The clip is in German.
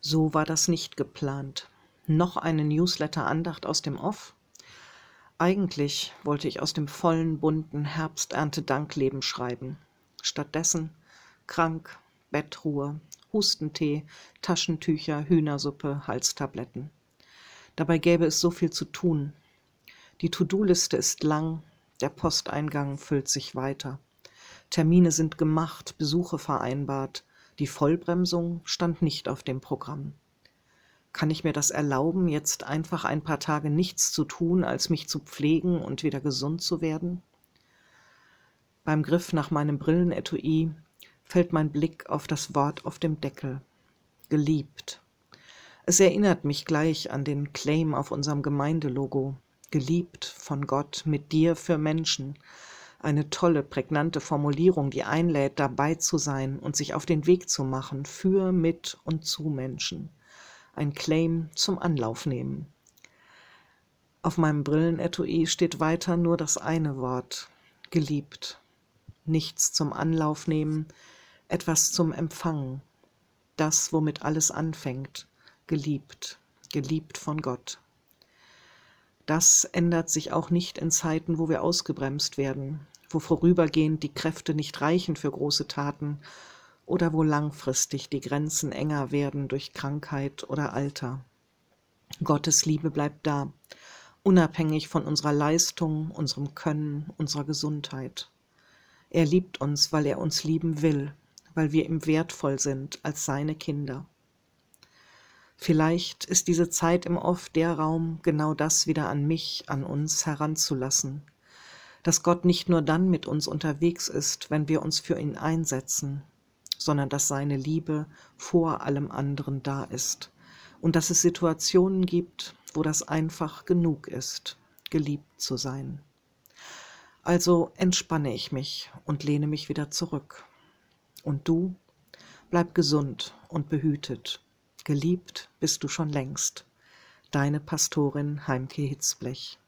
So war das nicht geplant. Noch eine Newsletter-Andacht aus dem Off? Eigentlich wollte ich aus dem vollen, bunten Herbsternte-Dankleben schreiben. Stattdessen krank, Bettruhe, Hustentee, Taschentücher, Hühnersuppe, Halstabletten. Dabei gäbe es so viel zu tun. Die To-Do-Liste ist lang, der Posteingang füllt sich weiter. Termine sind gemacht, Besuche vereinbart. Die Vollbremsung stand nicht auf dem Programm. Kann ich mir das erlauben, jetzt einfach ein paar Tage nichts zu tun, als mich zu pflegen und wieder gesund zu werden? Beim Griff nach meinem Brillenetui fällt mein Blick auf das Wort auf dem Deckel. Geliebt. Es erinnert mich gleich an den Claim auf unserem Gemeindelogo. Geliebt von Gott, mit dir für Menschen. Eine tolle, prägnante Formulierung, die einlädt, dabei zu sein und sich auf den Weg zu machen, für, mit und zu Menschen. Ein Claim zum Anlauf nehmen. Auf meinem Brillenetui steht weiter nur das eine Wort, geliebt. Nichts zum Anlauf nehmen, etwas zum Empfangen. Das, womit alles anfängt, geliebt, geliebt von Gott. Das ändert sich auch nicht in Zeiten, wo wir ausgebremst werden, wo vorübergehend die Kräfte nicht reichen für große Taten oder wo langfristig die Grenzen enger werden durch Krankheit oder Alter. Gottes Liebe bleibt da, unabhängig von unserer Leistung, unserem Können, unserer Gesundheit. Er liebt uns, weil er uns lieben will, weil wir ihm wertvoll sind als seine Kinder. Vielleicht ist diese Zeit im Off der Raum, genau das wieder an mich, an uns heranzulassen. Dass Gott nicht nur dann mit uns unterwegs ist, wenn wir uns für ihn einsetzen, sondern dass seine Liebe vor allem anderen da ist und dass es Situationen gibt, wo das einfach genug ist, geliebt zu sein. Also entspanne ich mich und lehne mich wieder zurück. Und du bleib gesund und behütet Geliebt bist du schon längst. Deine Pastorin Heimke Hitzblech.